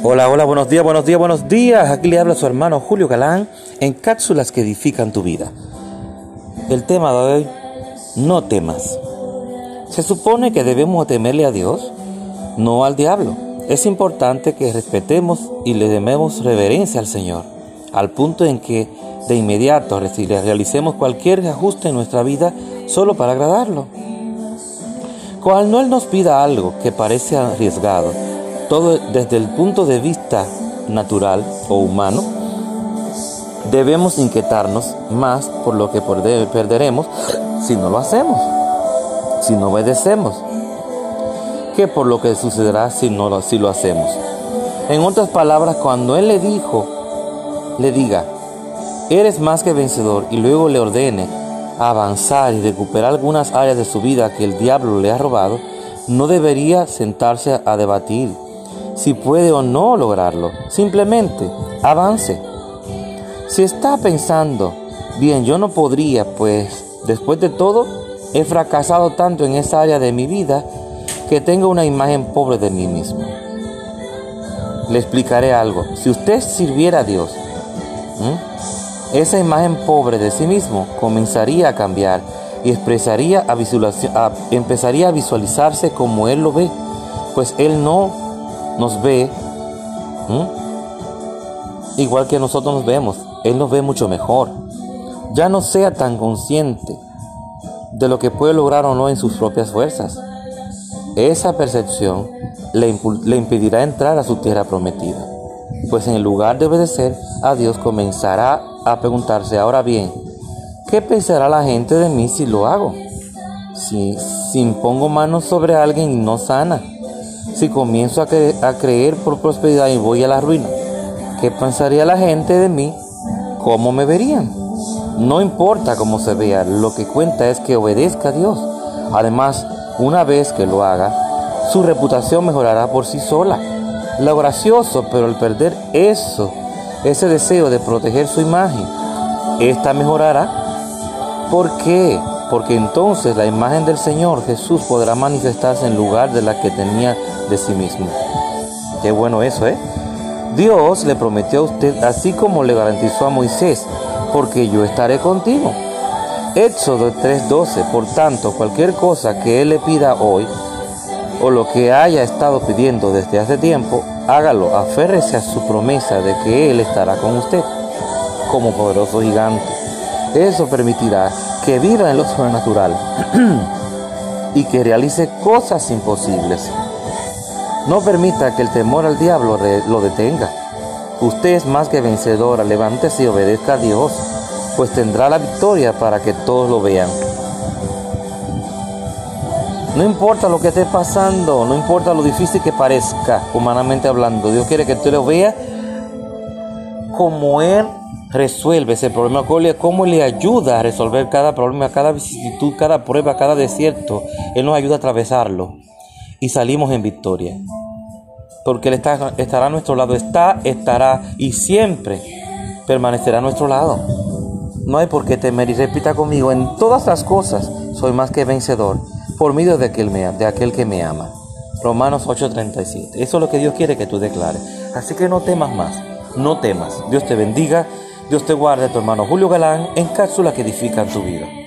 Hola, hola, buenos días, buenos días, buenos días. Aquí le habla su hermano Julio Galán en cápsulas que edifican tu vida. El tema de hoy, no temas. Se supone que debemos temerle a Dios, no al diablo. Es importante que respetemos y le demos reverencia al Señor, al punto en que de inmediato realicemos cualquier ajuste en nuestra vida solo para agradarlo. Cuando Él nos pida algo que parece arriesgado, todo desde el punto de vista natural o humano, debemos inquietarnos más por lo que perderemos si no lo hacemos, si no obedecemos, que por lo que sucederá si, no lo, si lo hacemos. En otras palabras, cuando Él le dijo, le diga, eres más que vencedor y luego le ordene avanzar y recuperar algunas áreas de su vida que el diablo le ha robado, no debería sentarse a debatir si puede o no lograrlo. Simplemente avance. Si está pensando, bien, yo no podría, pues después de todo, he fracasado tanto en esa área de mi vida que tengo una imagen pobre de mí mismo. Le explicaré algo. Si usted sirviera a Dios, esa imagen pobre de sí mismo comenzaría a cambiar y expresaría a, empezaría a visualizarse como Él lo ve, pues Él no nos ve igual que nosotros nos vemos. Él nos ve mucho mejor. Ya no sea tan consciente de lo que puede lograr o no en sus propias fuerzas. Esa percepción le, impedirá entrar a su tierra prometida. Pues en lugar de obedecer a Dios comenzará a preguntarse, ahora bien, ¿qué pensará la gente de mí si lo hago? Si, si impongo manos sobre alguien y no sana si comienzo a, creer por prosperidad y voy a la ruina? ¿Qué pensaría la gente de mí? ¿Cómo me verían? No importa cómo se vea, lo que cuenta es que obedezca a Dios. Además, una vez que lo haga, su reputación mejorará por sí sola. Lo gracioso, pero al perder eso, ese deseo de proteger su imagen, esta mejorará. ¿Por qué? Porque entonces la imagen del Señor Jesús podrá manifestarse en lugar de la que tenía de sí mismo. Qué bueno eso, ¿eh? Dios le prometió a usted, así como le garantizó a Moisés, porque yo estaré contigo. Éxodo 3:12, por tanto, cualquier cosa que Él le pida hoy, o lo que haya estado pidiendo desde hace tiempo, hágalo, aférrese a su promesa de que Él estará con usted, como poderoso gigante. Eso permitirá que viva en lo sobrenatural y que realice cosas imposibles. No permita que el temor al diablo lo detenga. Usted es más que vencedora, levántese y obedezca a Dios, pues tendrá la victoria para que todos lo vean. No importa lo que esté pasando, no importa lo difícil que parezca, humanamente hablando, Dios quiere que usted lo vea como Él resuelve ese problema, cómo le ayuda a resolver cada problema, cada vicisitud, cada prueba, cada desierto. Él nos ayuda a atravesarlo y salimos en victoria. Porque Él está, estará a nuestro lado, está, estará y siempre permanecerá a nuestro lado. No hay por qué temer y repita conmigo, en todas las cosas soy más que vencedor por medio de aquel, de aquel que me ama. Romanos 8:37. Eso es lo que Dios quiere que tú declares. Así que no temas más, no temas. Dios te bendiga, Dios te guarde, tu hermano Julio Galán, en cápsulas que edifican tu vida.